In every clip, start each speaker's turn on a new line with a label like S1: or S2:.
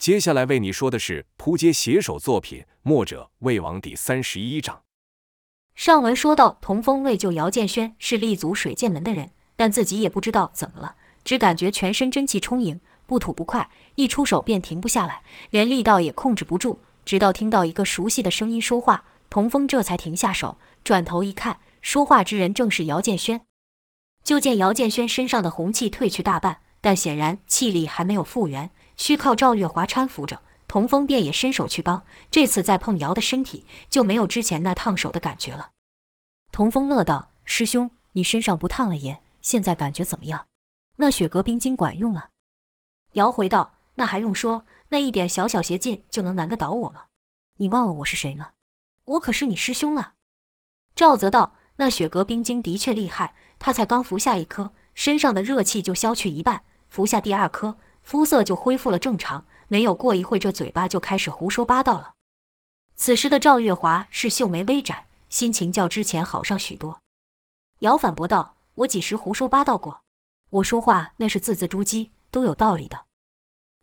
S1: 接下来为你说的是扑街写手作品《墨者魏王》第三十一章。
S2: 上文说到，童风为救姚建轩是立足水剑门的人，但自己也不知道怎么了，只感觉全身真气充盈，不吐不快，一出手便停不下来，连力道也控制不住。直到听到一个熟悉的声音说话，童风这才停下手，转头一看，说话之人正是姚建轩。就见姚建轩身上的红气褪去大半，但显然气力还没有复原，需靠赵月华搀扶着。童风便也伸手去帮，这次再碰姚的身体，就没有之前那烫手的感觉了。童风乐道：“师兄，你身上不烫了也？现在感觉怎么样？那雪蛤冰晶管用了？”姚回道：“那还用说？那一点小小邪劲就能难得倒我吗？你忘了我是谁了？我可是你师兄啊！”赵泽道。那雪蛤冰晶的确厉害，他才刚服下一颗，身上的热气就消去一半；服下第二颗，肤色就恢复了正常。没有过一会，这嘴巴就开始胡说八道了。此时的赵月华是秀眉微展，心情较之前好上许多。姚反驳道：“我几时胡说八道过？我说话那是字字珠玑，都有道理的。”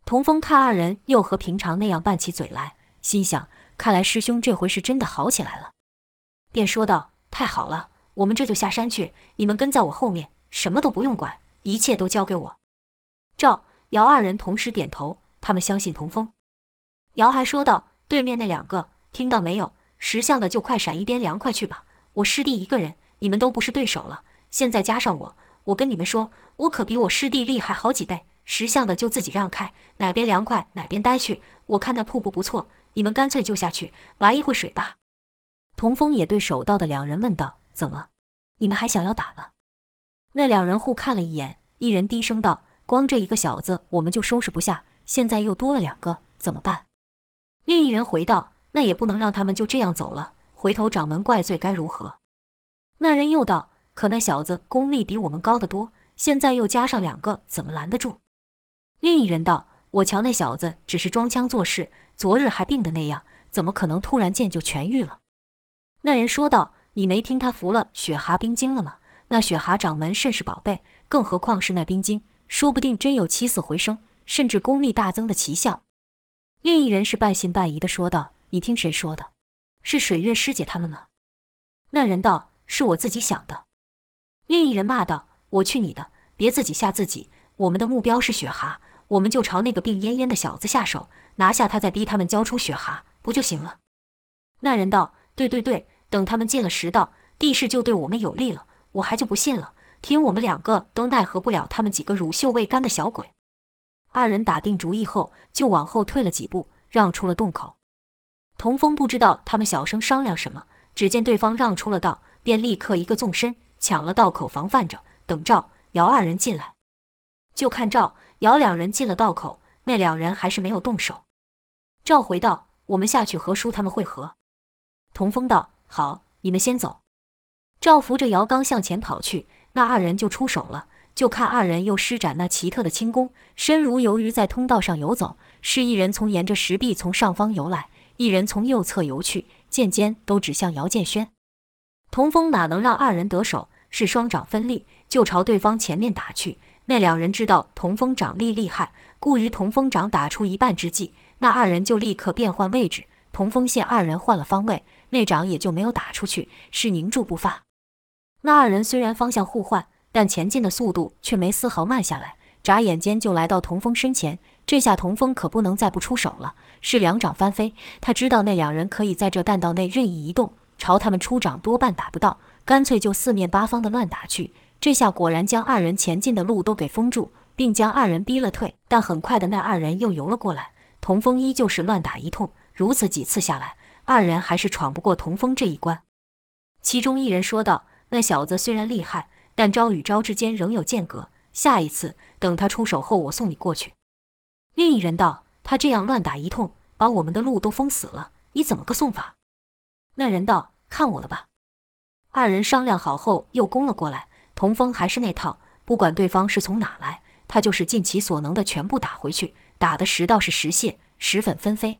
S2: 童风看二人又和平常那样拌起嘴来，心想：看来师兄这回是真的好起来了，便说道。太好了，我们这就下山去。你们跟在我后面，什么都不用管，一切都交给我。赵、姚二人同时点头，他们相信童风。姚还说道：“对面那两个，听到没有？识相的就快闪一边凉快去吧。我师弟一个人，你们都不是对手了。现在加上我，我跟你们说，我可比我师弟厉害好几倍。识相的就自己让开，哪边凉快哪边待去。我看那瀑布不错，你们干脆就下去玩一会水吧。”童风也对守道的两人问道：“怎么，你们还想要打了？”那两人互看了一眼，一人低声道：“光这一个小子，我们就收拾不下，现在又多了两个，怎么办？”另一人回道：“那也不能让他们就这样走了，回头掌门怪罪该如何？”那人又道：“可那小子功力比我们高得多，现在又加上两个，怎么拦得住？”另一人道：“我瞧那小子只是装腔作势，昨日还病得那样，怎么可能突然间就痊愈了？”那人说道：“你没听他服了雪蛤冰晶了吗？那雪蛤掌门甚是宝贝，更何况是那冰晶，说不定真有起死回生，甚至功力大增的奇效。”另一人是半信半疑的说道：“你听谁说的？是水月师姐他们吗？”那人道：“是我自己想的。”另一人骂道：“我去你的！别自己吓自己！我们的目标是雪蛤，我们就朝那个病恹恹的小子下手，拿下他，再逼他们交出雪蛤，不就行了？”那人道。对对对，等他们进了食道，地势就对我们有利了。我还就不信了，听我们两个都奈何不了他们几个乳臭未干的小鬼。二人打定主意后，就往后退了几步，让出了洞口。童风不知道他们小声商量什么，只见对方让出了道，便立刻一个纵身抢了道口，防范着，等赵、姚二人进来。就看赵、姚两人进了道口，那两人还是没有动手。赵回道：“我们下去和叔他们会合。”童风道：“好，你们先走。”赵扶着姚刚向前跑去，那二人就出手了。就看二人又施展那奇特的轻功，身如游鱼在通道上游走。是一人从沿着石壁从上方游来，一人从右侧游去，剑尖都指向姚建轩。童风哪能让二人得手？是双掌分力，就朝对方前面打去。那两人知道童风掌力厉害，故于童风掌打出一半之际，那二人就立刻变换位置。童风见二人换了方位。那掌也就没有打出去，是凝住不发。那二人虽然方向互换，但前进的速度却没丝毫慢下来，眨眼间就来到童风身前。这下童风可不能再不出手了，是两掌翻飞。他知道那两人可以在这弹道内任意移动，朝他们出掌多半打不到，干脆就四面八方的乱打去。这下果然将二人前进的路都给封住，并将二人逼了退。但很快的，那二人又游了过来，童风依旧是乱打一通。如此几次下来。二人还是闯不过童风这一关，其中一人说道：“那小子虽然厉害，但招与招之间仍有间隔。下一次等他出手后，我送你过去。”另一人道：“他这样乱打一通，把我们的路都封死了，你怎么个送法？”那人道：“看我的吧。”二人商量好后，又攻了过来。童风还是那套，不管对方是从哪来，他就是尽其所能的全部打回去，打的石道是石屑，石粉纷飞。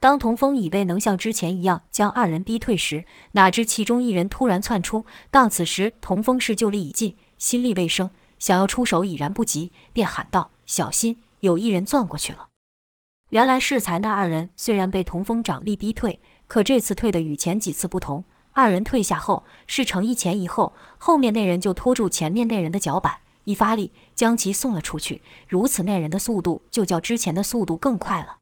S2: 当童风以为能像之前一样将二人逼退时，哪知其中一人突然窜出。当此时，童风是旧力已尽，新力未生，想要出手已然不及，便喊道：“小心，有一人钻过去了。”原来适才那二人虽然被童风掌力逼退，可这次退的与前几次不同。二人退下后是呈一前一后，后面那人就拖住前面那人的脚板，一发力将其送了出去。如此，那人的速度就较之前的速度更快了。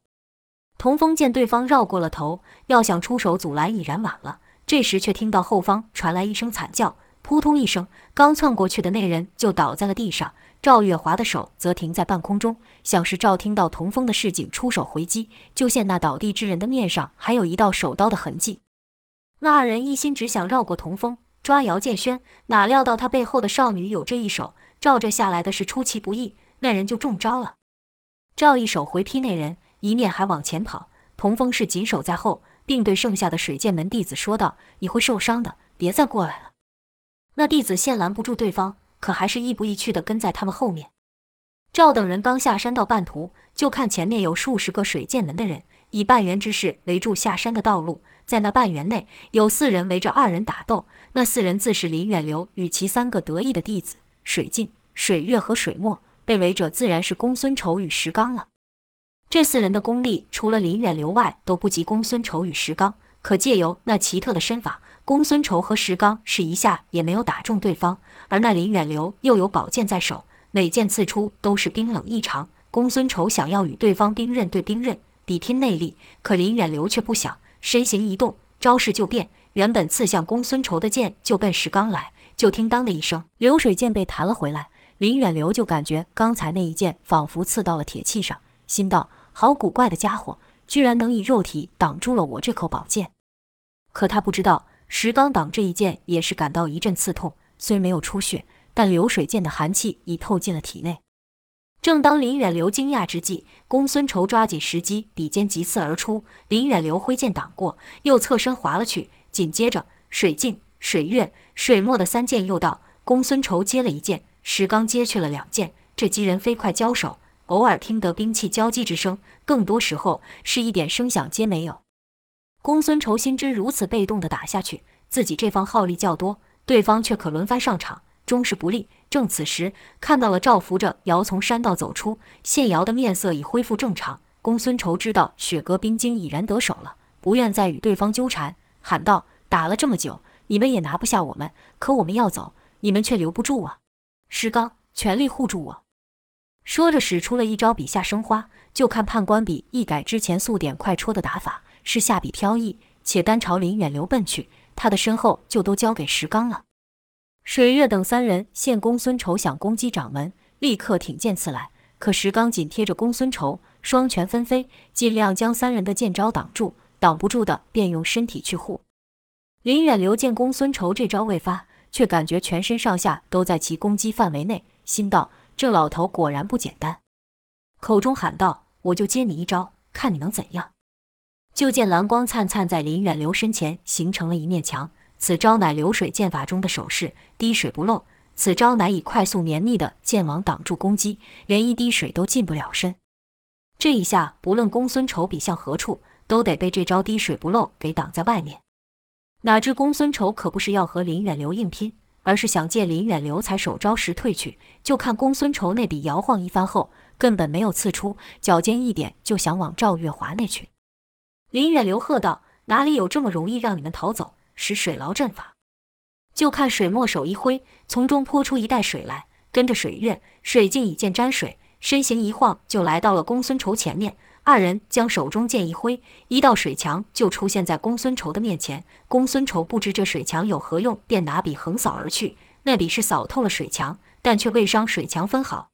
S2: 童风见对方绕过了头，要想出手阻拦已然晚了。这时却听到后方传来一声惨叫，扑通一声，刚窜过去的那人就倒在了地上。赵月华的手则停在半空中，像是赵听到童风的示警，出手回击。就见那倒地之人的面上还有一道手刀的痕迹。那二人一心只想绕过童风抓姚建轩，哪料到他背后的少女有这一手，照着下来的是出其不意，那人就中招了。赵一手回劈那人，一面还往前跑。童风是紧守在后，并对剩下的水剑门弟子说道：“你会受伤的，别再过来了。”那弟子现拦不住对方。可还是亦步亦趋地跟在他们后面。赵等人刚下山到半途，就看前面有数十个水剑门的人以半圆之势围住下山的道路。在那半圆内，有四人围着二人打斗。那四人自是林远流与其三个得意的弟子水镜、水月和水墨。被围者自然是公孙仇与石刚了。这四人的功力，除了林远流外，都不及公孙仇与石刚。可借由那奇特的身法，公孙仇和石刚是一下也没有打中对方。而那林远流又有宝剑在手，每剑刺出都是冰冷异常。公孙仇想要与对方兵刃对兵刃，比拼内力，可林远流却不想，身形一动，招式就变。原本刺向公孙仇的剑就奔石刚来，就听当的一声，流水剑被弹了回来。林远流就感觉刚才那一剑仿佛刺到了铁器上，心道：好古怪的家伙，居然能以肉体挡住了我这口宝剑。可他不知道，石刚挡这一剑也是感到一阵刺痛。虽没有出血，但流水剑的寒气已透进了体内。正当林远流惊讶之际，公孙仇抓紧时机，比肩急刺而出。林远流挥剑挡过，又侧身滑了去。紧接着，水镜、水月、水墨的三剑又到。公孙仇接了一剑，石刚接去了两剑。这几人飞快交手，偶尔听得兵器交击之声，更多时候是一点声响皆没有。公孙仇心知如此被动的打下去，自己这方耗力较多。对方却可轮番上场，终是不利。正此时，看到了赵扶着姚从山道走出，现姚的面色已恢复正常。公孙仇知道雪阁冰晶已然得手了，不愿再与对方纠缠，喊道：“打了这么久，你们也拿不下我们，可我们要走，你们却留不住啊！”石刚，全力护住我！说着，使出了一招笔下生花。就看判官笔一改之前速点快戳的打法，是下笔飘逸，且单朝林远流奔去。他的身后就都交给石刚了。水月等三人见公孙仇想攻击掌门，立刻挺剑刺来。可石刚紧贴着公孙仇，双拳纷飞，尽量将三人的剑招挡住。挡不住的，便用身体去护。林远流见公孙仇这招未发，却感觉全身上下都在其攻击范围内，心道：这老头果然不简单。口中喊道：“我就接你一招，看你能怎样。”就见蓝光灿灿在林远流身前形成了一面墙，此招乃流水剑法中的手势“滴水不漏”。此招乃以快速绵密的剑网挡住攻击，连一滴水都进不了身。这一下，不论公孙丑比向何处，都得被这招“滴水不漏”给挡在外面。哪知公孙丑可不是要和林远流硬拼，而是想借林远流才手招时退去。就看公孙仇那笔摇晃一番后，根本没有刺出，脚尖一点就想往赵月华那去。林远流喝道：“哪里有这么容易让你们逃走？使水牢阵法。”就看水墨手一挥，从中泼出一袋水来，跟着水月、水镜以剑沾水，身形一晃就来到了公孙仇前面。二人将手中剑一挥，一道水墙就出现在公孙仇的面前。公孙仇不知这水墙有何用，便拿笔横扫而去。那笔是扫透了水墙，但却未伤水墙分毫。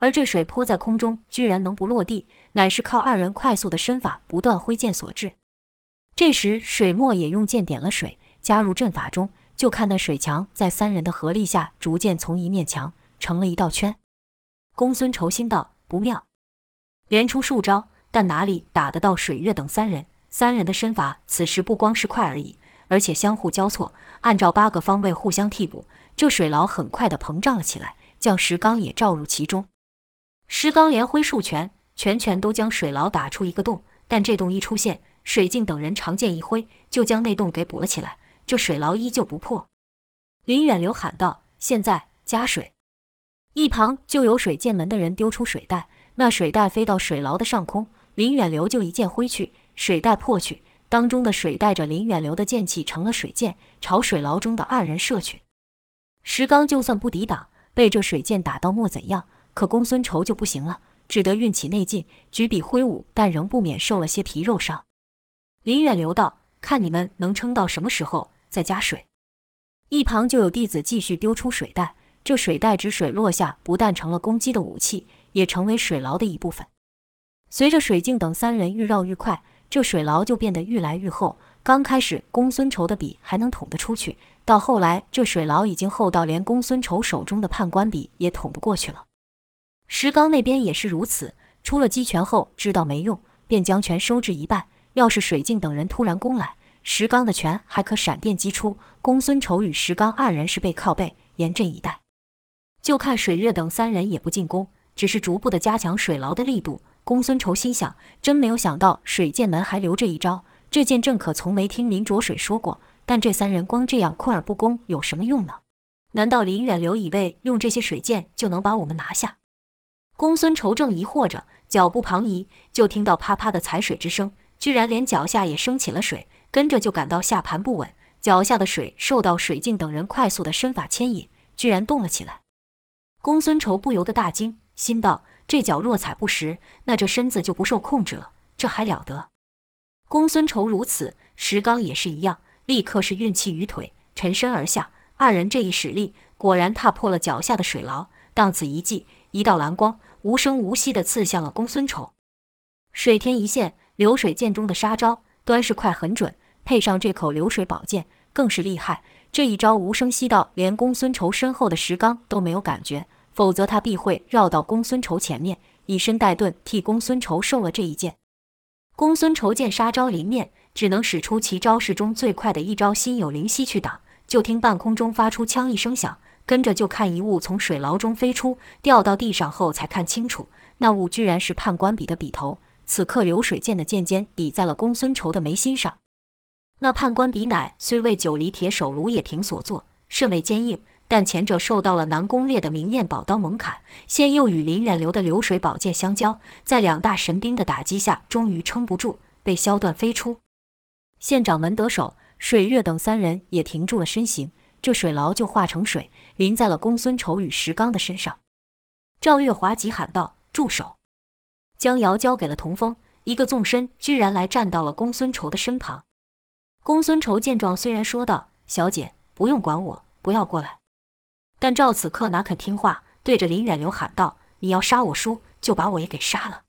S2: 而这水泼在空中，居然能不落地，乃是靠二人快速的身法不断挥剑所致。这时，水墨也用剑点了水，加入阵法中。就看那水墙在三人的合力下，逐渐从一面墙成了一道圈。公孙仇心道不妙，连出数招，但哪里打得到水月等三人？三人的身法此时不光是快而已，而且相互交错，按照八个方位互相替补。这水牢很快的膨胀了起来，将石刚也罩入其中。石刚连挥数拳，拳拳都将水牢打出一个洞。但这洞一出现，水镜等人长剑一挥，就将那洞给补了起来。这水牢依旧不破。林远流喊道：“现在加水！”一旁就有水剑门的人丢出水袋，那水袋飞到水牢的上空，林远流就一剑挥去，水袋破去，当中的水带着林远流的剑气成了水箭，朝水牢中的二人射去。石刚就算不抵挡，被这水箭打到莫怎样，可公孙仇就不行了，只得运起内劲，举笔挥舞，但仍不免受了些皮肉伤。林远流道：“看你们能撑到什么时候，再加水。”一旁就有弟子继续丢出水袋，这水袋之水落下，不但成了攻击的武器，也成为水牢的一部分。随着水镜等三人愈绕愈快，这水牢就变得愈来愈厚。刚开始，公孙仇的笔还能捅得出去，到后来，这水牢已经厚到连公孙仇手中的判官笔也捅不过去了。石刚那边也是如此，出了击拳后知道没用，便将拳收至一半。要是水镜等人突然攻来，石刚的拳还可闪电击出。公孙仇与石刚二人是背靠背，严阵以待。就看水月等三人也不进攻，只是逐步的加强水牢的力度。公孙仇心想：真没有想到水剑门还留这一招。这剑正可从没听林卓水说过，但这三人光这样困而不攻有什么用呢？难道林远流以为用这些水剑就能把我们拿下？公孙仇正疑惑着，脚步旁移，就听到啪啪的踩水之声，居然连脚下也升起了水，跟着就感到下盘不稳，脚下的水受到水镜等人快速的身法牵引，居然动了起来。公孙仇不由得大惊，心道。这脚若踩不实，那这身子就不受控制了，这还了得！公孙仇如此，石刚也是一样，立刻是运气于腿，沉身而下。二人这一使力，果然踏破了脚下的水牢。当此一击，一道蓝光无声无息地刺向了公孙仇。水天一线，流水剑中的杀招，端是快狠准，配上这口流水宝剑，更是厉害。这一招无声息到连公孙仇身后的石刚都没有感觉。否则他必会绕到公孙仇前面，以身代盾，替公孙仇受了这一剑。公孙仇见杀招临面，只能使出其招式中最快的一招心有灵犀去挡。就听半空中发出枪一声响，跟着就看一物从水牢中飞出，掉到地上后才看清楚，那物居然是判官笔的笔头。此刻流水剑的剑尖抵在了公孙仇的眉心上。那判官笔乃虽为九黎铁手卢也亭所作，甚为坚硬。但前者受到了南宫烈的明艳宝刀猛砍，现又与林远流的流水宝剑相交，在两大神兵的打击下，终于撑不住，被削断飞出。县掌门得手，水月等三人也停住了身形，这水牢就化成水，淋在了公孙仇与石刚的身上。赵月华急喊道：“住手！”将瑶交给了童风，一个纵身，居然来站到了公孙仇的身旁。公孙仇见状，虽然说道：“小姐，不用管我，不要过来。”但赵此刻哪肯听话，对着林远流喊道：“你要杀我叔，就把我也给杀了。”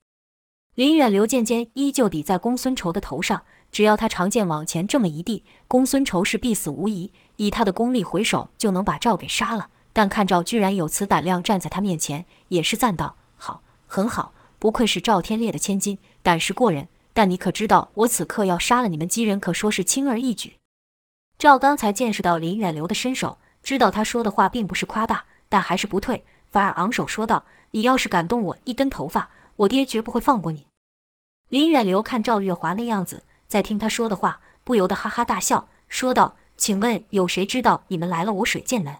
S2: 林远流剑尖依旧抵在公孙仇的头上，只要他长剑往前这么一递，公孙仇是必死无疑。以他的功力，回手就能把赵给杀了。但看赵居然有此胆量站在他面前，也是赞道：“好，很好，不愧是赵天烈的千金，胆识过人。但你可知道，我此刻要杀了你们几人，可说是轻而易举。”赵刚才见识到林远流的身手。知道他说的话并不是夸大，但还是不退，反而昂首说道：“你要是敢动我一根头发，我爹绝不会放过你。”林远流看赵月华那样子，在听他说的话，不由得哈哈大笑，说道：“请问有谁知道你们来了我水剑门？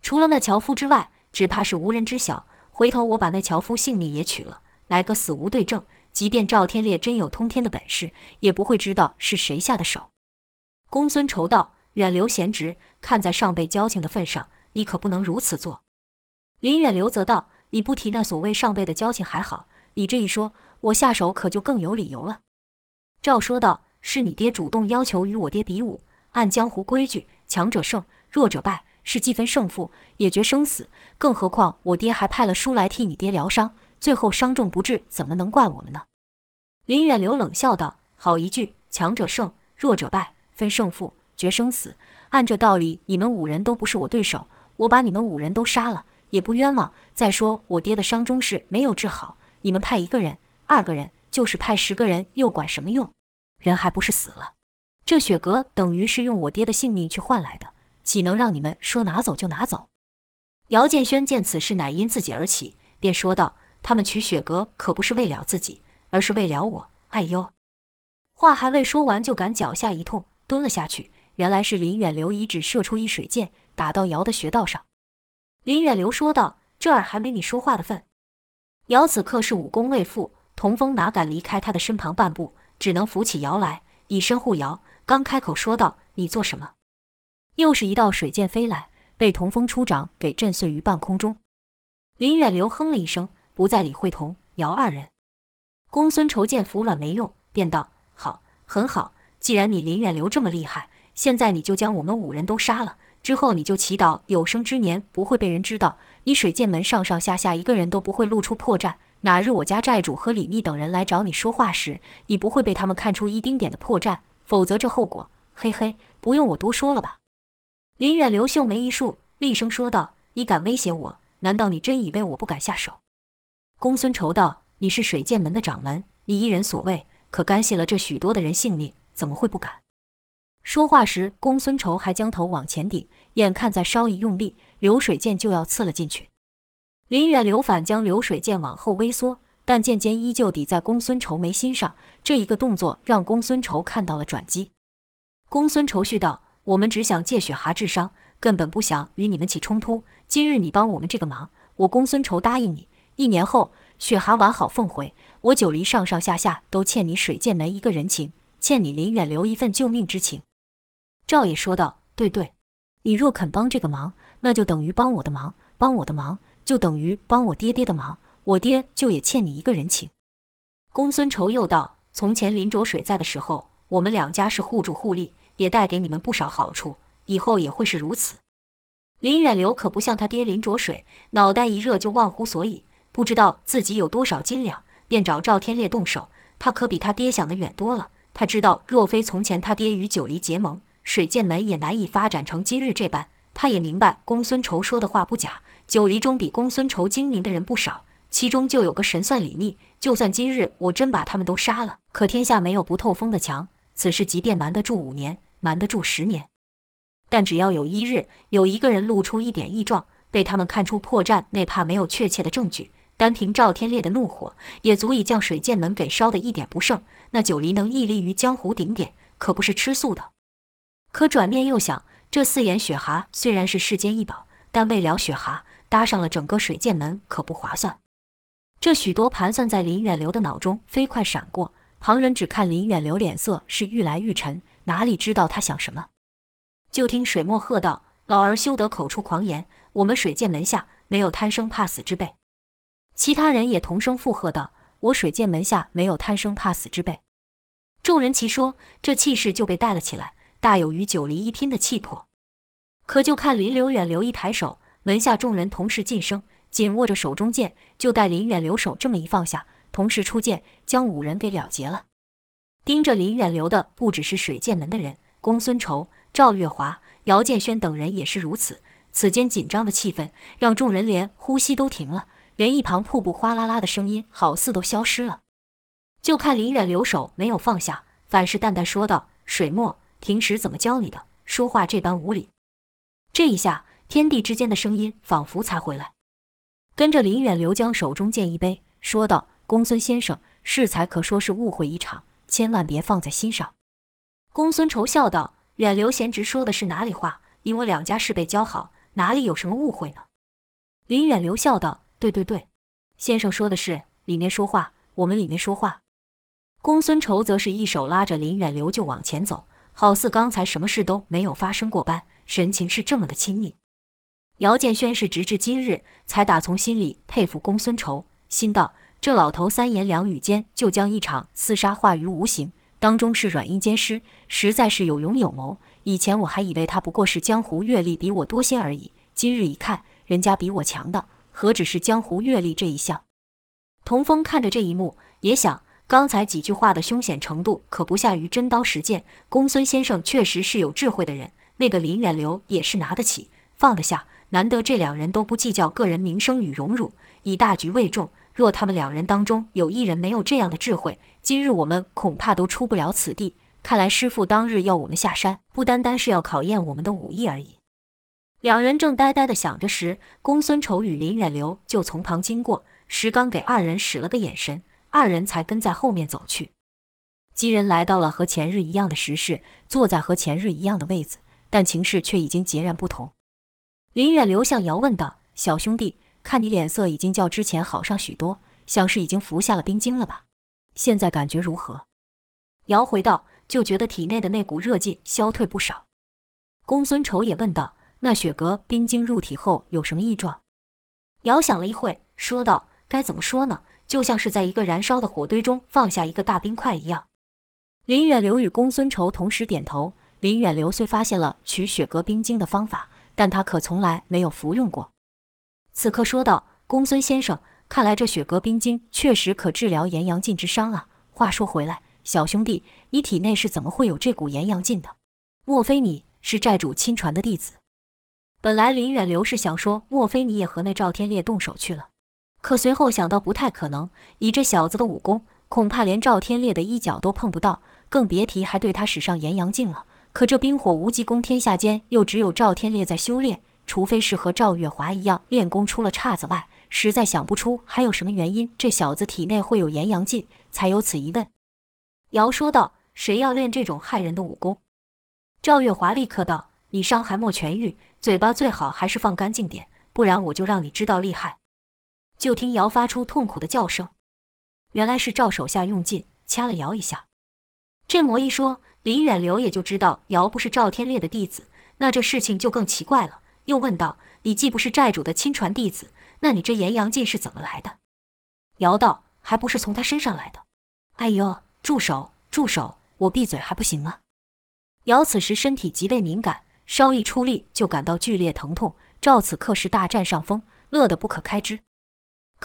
S2: 除了那樵夫之外，只怕是无人知晓。回头我把那樵夫性命也取了，来个死无对证。即便赵天烈真有通天的本事，也不会知道是谁下的手。”公孙仇道。远流贤侄，看在上辈交情的份上，你可不能如此做。林远流则道：“你不提那所谓上辈的交情还好，你这一说，我下手可就更有理由了。”赵说道：“是你爹主动要求与我爹比武，按江湖规矩，强者胜，弱者败，是既分胜负，也决生死。更何况我爹还派了书来替你爹疗伤，最后伤重不治，怎么能怪我们呢？”林远流冷笑道：“好一句，强者胜，弱者败，分胜负。”决生死，按这道理，你们五人都不是我对手，我把你们五人都杀了也不冤枉。再说我爹的伤中是没有治好，你们派一个人、二个人，就是派十个人，又管什么用？人还不是死了？这雪阁等于是用我爹的性命去换来的，岂能让你们说拿走就拿走？姚建轩见此事乃因自己而起，便说道：“他们取雪阁可不是为了自己，而是为了我。哎呦！”话还未说完，就感脚下一痛，蹲了下去。原来是林远流一指射出一水箭，打到姚的穴道上。林远流说道：“这儿还没你说话的份。”姚此刻是武功未复，童风哪敢离开他的身旁半步，只能扶起姚来，以身护姚。刚开口说道：“你做什么？”又是一道水箭飞来，被童风出掌给震碎于半空中。林远流哼了一声，不再理会童姚二人。公孙仇见服软没用，便道：“好，很好。既然你林远流这么厉害，现在你就将我们五人都杀了。之后你就祈祷有生之年不会被人知道，你水剑门上上下下一个人都不会露出破绽。哪日我家寨主和李密等人来找你说话时，你不会被他们看出一丁点的破绽。否则这后果，嘿嘿，不用我多说了吧？”林远流秀眉一竖，厉声说道：“你敢威胁我？难道你真以为我不敢下手？”公孙仇道：“你是水剑门的掌门，你一人所为，可干系了这许多的人性命，怎么会不敢？”说话时，公孙仇还将头往前顶，眼看再稍一用力，流水剑就要刺了进去。林远流反将流水剑往后微缩，但剑尖依旧抵在公孙仇眉心上。这一个动作让公孙仇看到了转机。公孙仇续道。我们只想借雪蛤治伤，根本不想与你们起冲突。今日你帮我们这个忙，我公孙仇答应你，一年后雪蛤完好奉回。我九黎上上下下都欠你水剑门一个人情，欠你林远流一份救命之情。赵也说道：“对对，你若肯帮这个忙，那就等于帮我的忙；帮我的忙，就等于帮我爹爹的忙。我爹就也欠你一个人情。”公孙仇又道：“从前林卓水在的时候，我们两家是互助互利。”也带给你们不少好处，以后也会是如此。林远流可不像他爹林卓水，脑袋一热就忘乎所以，不知道自己有多少斤两，便找赵天烈动手。他可比他爹想的远多了。他知道，若非从前他爹与九黎结盟，水剑门也难以发展成今日这般。他也明白公孙仇说的话不假，九黎中比公孙仇精明的人不少，其中就有个神算李密。就算今日我真把他们都杀了，可天下没有不透风的墙，此事即便瞒得住五年。瞒得住十年，但只要有一日有一个人露出一点异状，被他们看出破绽，那怕没有确切的证据，单凭赵天烈的怒火，也足以将水剑门给烧得一点不剩。那九黎能屹立于江湖顶点，可不是吃素的。可转念又想，这四眼雪蛤虽然是世间一宝，但为了雪蛤搭上了整个水剑门，可不划算。这许多盘算在林远流的脑中飞快闪过，旁人只看林远流脸色是愈来愈沉。哪里知道他想什么？就听水墨喝道：“老儿休得口出狂言！我们水剑门下没有贪生怕死之辈。”其他人也同声附和道：“我水剑门下没有贪生怕死之辈。”众人齐说，这气势就被带了起来，大有与九黎一拼的气魄。可就看林流远流一抬手，门下众人同时噤声，紧握着手中剑，就待林远流手这么一放下，同时出剑，将五人给了结了。盯着林远流的不只是水剑门的人，公孙仇、赵月华、姚建轩等人也是如此。此间紧张的气氛让众人连呼吸都停了，连一旁瀑布哗啦啦的声音好似都消失了。就看林远流手没有放下，反是淡淡说道：“水墨，平时怎么教你的？说话这般无礼。”这一下，天地之间的声音仿佛才回来。跟着林远流将手中剑一背，说道：“公孙先生，适才可说是误会一场。”千万别放在心上。公孙仇笑道：“远流贤侄说的是哪里话？你我两家是被交好，哪里有什么误会呢？”林远流笑道：“对对对，先生说的是里面说话，我们里面说话。”公孙仇则是一手拉着林远流就往前走，好似刚才什么事都没有发生过般，神情是这么的亲密。姚建轩是直至今日才打从心里佩服公孙仇，心道。这老头三言两语间就将一场厮杀化于无形，当中是软硬兼施，实在是有勇有谋。以前我还以为他不过是江湖阅历比我多些而已，今日一看，人家比我强的何止是江湖阅历这一项。童风看着这一幕，也想刚才几句话的凶险程度可不下于真刀实剑。公孙先生确实是有智慧的人，那个林远流也是拿得起放得下，难得这两人都不计较个人名声与荣辱，以大局为重。若他们两人当中有一人没有这样的智慧，今日我们恐怕都出不了此地。看来师父当日要我们下山，不单单是要考验我们的武艺而已。两人正呆呆地想着时，公孙仇与林远流就从旁经过，石刚给二人使了个眼神，二人才跟在后面走去。几人来到了和前日一样的石室，坐在和前日一样的位子，但情势却已经截然不同。林远流向姚问道：“小兄弟。”看你脸色已经较之前好上许多，像是已经服下了冰晶了吧？现在感觉如何？”姚回道：“就觉得体内的那股热劲消退不少。”公孙仇也问道：“那雪阁冰晶入体后有什么异状？”姚想了一会，说道：“该怎么说呢？就像是在一个燃烧的火堆中放下一个大冰块一样。”林远流与公孙仇同时点头。林远流虽发现了取雪阁冰晶的方法，但他可从来没有服用过。此刻说道：“公孙先生，看来这雪阁冰晶确实可治疗炎阳劲之伤啊。话说回来，小兄弟，你体内是怎么会有这股炎阳劲的？莫非你是寨主亲传的弟子？”本来林远流是想说：“莫非你也和那赵天烈动手去了？”可随后想到不太可能，以这小子的武功，恐怕连赵天烈的衣角都碰不到。更别提还对他使上炎阳劲了。可这冰火无极功，天下间又只有赵天烈在修炼，除非是和赵月华一样练功出了岔子外，实在想不出还有什么原因，这小子体内会有炎阳劲，才有此疑问。姚说道：“谁要练这种害人的武功？”赵月华立刻道：“你伤还没痊愈，嘴巴最好还是放干净点，不然我就让你知道厉害。”就听姚发出痛苦的叫声，原来是赵手下用劲掐了姚一下。这么一说，林远流也就知道姚不是赵天烈的弟子，那这事情就更奇怪了。又问道：“你既不是寨主的亲传弟子，那你这炎阳劲是怎么来的？”姚道：“还不是从他身上来的。”哎呦，住手，住手！我闭嘴还不行吗？姚此时身体极为敏感，稍一出力就感到剧烈疼痛。赵此刻是大占上风，乐得不可开支。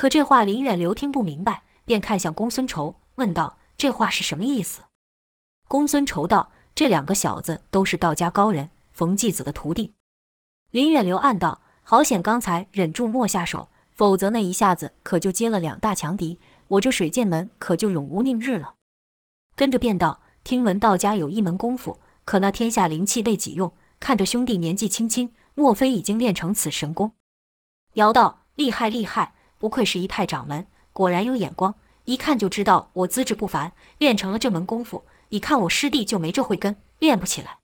S2: 可这话林远流听不明白，便看向公孙仇，问道：“这话是什么意思？”公孙仇道：“这两个小子都是道家高人冯继子的徒弟。”林远流暗道：“好险，刚才忍住莫下手，否则那一下子可就接了两大强敌，我这水剑门可就永无宁日了。”跟着便道：“听闻道家有一门功夫，可那天下灵气被己用。看着兄弟年纪轻轻，莫非已经练成此神功？”姚道：“厉害厉害，不愧是一派掌门，果然有眼光，一看就知道我资质不凡，练成了这门功夫。”你看我师弟就没这慧根，练不起来。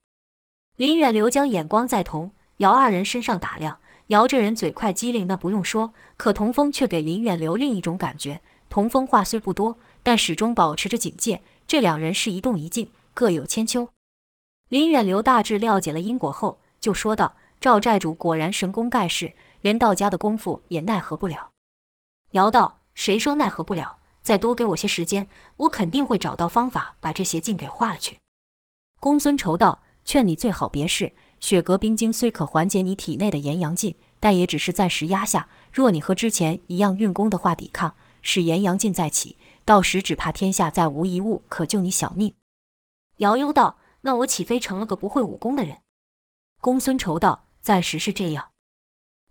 S2: 林远流将眼光在童姚二人身上打量，姚这人嘴快机灵，那不用说。可童风却给林远流另一种感觉。童风话虽不多，但始终保持着警戒。这两人是一动一静，各有千秋。林远流大致了解了因果后，就说道：“赵寨主果然神功盖世，连道家的功夫也奈何不了。”姚道：“谁说奈何不了？”再多给我些时间，我肯定会找到方法把这邪劲给化了去。公孙仇道：“劝你最好别试。雪阁冰晶虽可缓解你体内的炎阳劲，但也只是暂时压下。若你和之前一样运功的话，抵抗使炎阳劲再起，到时只怕天下再无一物可救你小命。”姚忧道：“那我岂非成了个不会武功的人？”公孙仇道：“暂时是这样。”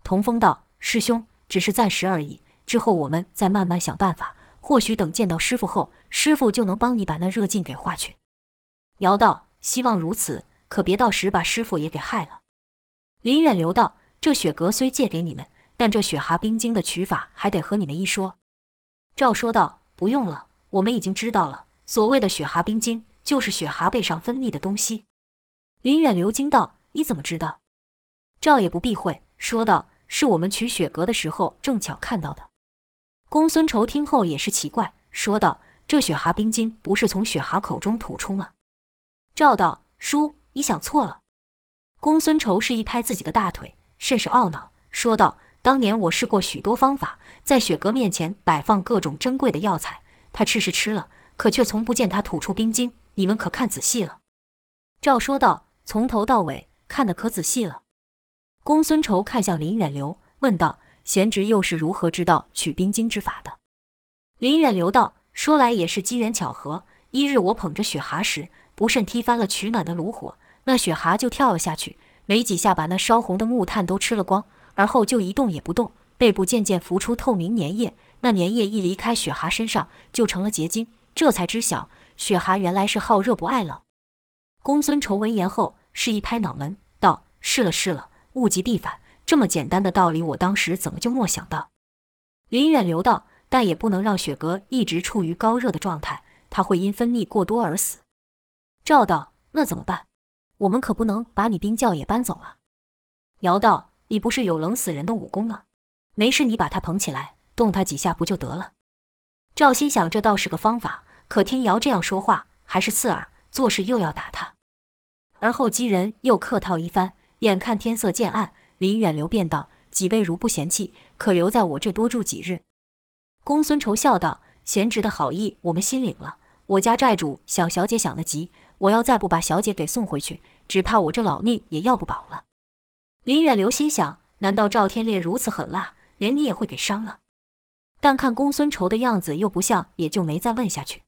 S2: 童风道：“师兄，只是暂时而已，之后我们再慢慢想办法。”或许等见到师傅后，师傅就能帮你把那热劲给化去。姚道：“希望如此，可别到时把师傅也给害了。”林远流道：“这雪阁虽借给你们，但这雪蛤冰晶的取法还得和你们一说。”赵说道：“不用了，我们已经知道了。所谓的雪蛤冰晶，就是雪蛤背上分泌的东西。”林远流惊道：“你怎么知道？”赵也不避讳，说道：“是我们取雪阁的时候正巧看到的。”公孙仇听后也是奇怪，说道：“这雪蛤冰晶不是从雪蛤口中吐出吗？”赵道：“叔，你想错了。”公孙仇是一拍自己的大腿，甚是懊恼，说道：“当年我试过许多方法，在雪蛤面前摆放各种珍贵的药材，他吃是吃了，可却从不见他吐出冰晶。你们可看仔细了？”赵说道：“从头到尾看得可仔细了。”公孙仇看向林远流，问道。贤侄又是如何知道取冰晶之法的？林远流道：“说来也是机缘巧合。一日我捧着雪蛤时，不慎踢翻了取暖的炉火，那雪蛤就跳了下去，没几下把那烧红的木炭都吃了光，而后就一动也不动，背部渐渐浮出透明粘液。那粘液一离开雪蛤身上，就成了结晶。这才知晓，雪蛤原来是好热不爱冷。”公孙仇闻言后，是一拍脑门，道：“是了是了，物极必反。”这么简单的道理，我当时怎么就没想到？林远流道，但也不能让雪阁一直处于高热的状态，他会因分泌过多而死。赵道，那怎么办？我们可不能把你冰窖也搬走了。姚道，你不是有冷死人的武功吗？没事，你把他捧起来，动他几下不就得了？赵心想，这倒是个方法，可听姚这样说话，还是刺耳，做事又要打他。而后几人又客套一番，眼看天色渐暗，林远流便道：“几位如不嫌弃，可留在我这多住几日。”公孙仇笑道：“贤侄的好意，我们心领了。我家债主想小姐想得急，我要再不把小姐给送回去，只怕我这老命也要不保了。”林远流心想：难道赵天烈如此狠辣，连你也会给伤了？但看公孙仇的样子又不像，也就没再问下去。